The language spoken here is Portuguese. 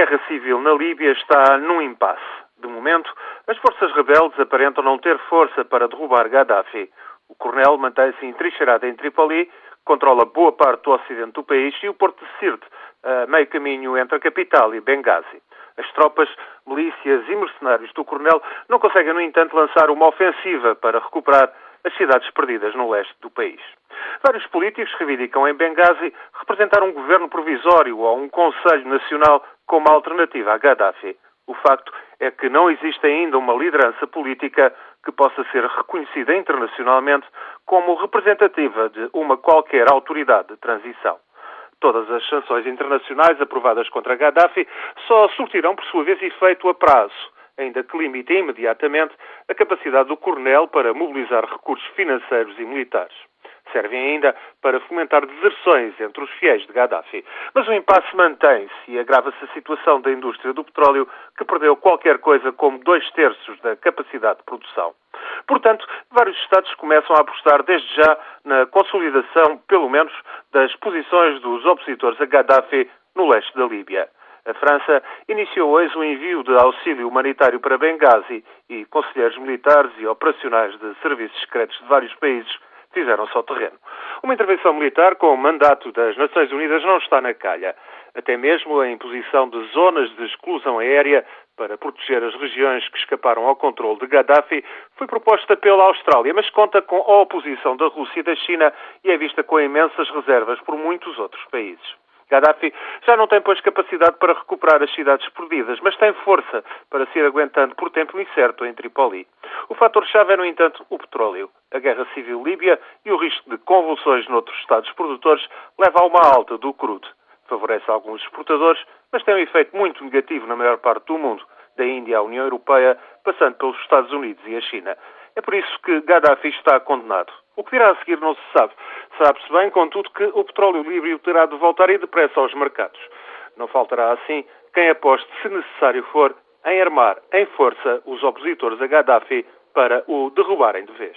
guerra civil na Líbia está num impasse. De momento, as forças rebeldes aparentam não ter força para derrubar Gaddafi. O coronel mantém-se entrincheirado em Tripoli, controla boa parte do ocidente do país e o porto de Sirte, a meio caminho entre a capital e Benghazi. As tropas, milícias e mercenários do coronel não conseguem, no entanto, lançar uma ofensiva para recuperar as cidades perdidas no leste do país. Vários políticos reivindicam em Benghazi representar um governo provisório ou um Conselho Nacional como alternativa a Gaddafi. O facto é que não existe ainda uma liderança política que possa ser reconhecida internacionalmente como representativa de uma qualquer autoridade de transição. Todas as sanções internacionais aprovadas contra Gaddafi só surtirão, por sua vez, efeito a prazo, ainda que limitem imediatamente a capacidade do coronel para mobilizar recursos financeiros e militares servem ainda para fomentar deserções entre os fiéis de Gaddafi. Mas o impasse mantém-se e agrava-se a situação da indústria do petróleo, que perdeu qualquer coisa como dois terços da capacidade de produção. Portanto, vários Estados começam a apostar desde já na consolidação, pelo menos, das posições dos opositores a Gaddafi no leste da Líbia. A França iniciou hoje o envio de auxílio humanitário para Benghazi e conselheiros militares e operacionais de serviços secretos de vários países fizeram-se ao terreno. Uma intervenção militar com o mandato das Nações Unidas não está na calha. Até mesmo a imposição de zonas de exclusão aérea para proteger as regiões que escaparam ao controle de Gaddafi foi proposta pela Austrália, mas conta com a oposição da Rússia e da China e é vista com imensas reservas por muitos outros países. Gaddafi já não tem, pois, capacidade para recuperar as cidades perdidas, mas tem força para se ir aguentando por tempo incerto em Tripoli. O fator-chave é, no entanto, o petróleo. A guerra civil líbia e o risco de convulsões noutros Estados produtores leva a uma alta do crudo. Favorece alguns exportadores, mas tem um efeito muito negativo na maior parte do mundo, da Índia à União Europeia, passando pelos Estados Unidos e a China. É por isso que Gaddafi está condenado. O que virá a seguir não se sabe. Sabe-se bem, contudo, que o petróleo líbio terá de voltar e depressa aos mercados. Não faltará, assim, quem aposte, se necessário for, em armar em força os opositores a Gaddafi para o derrubarem de vez.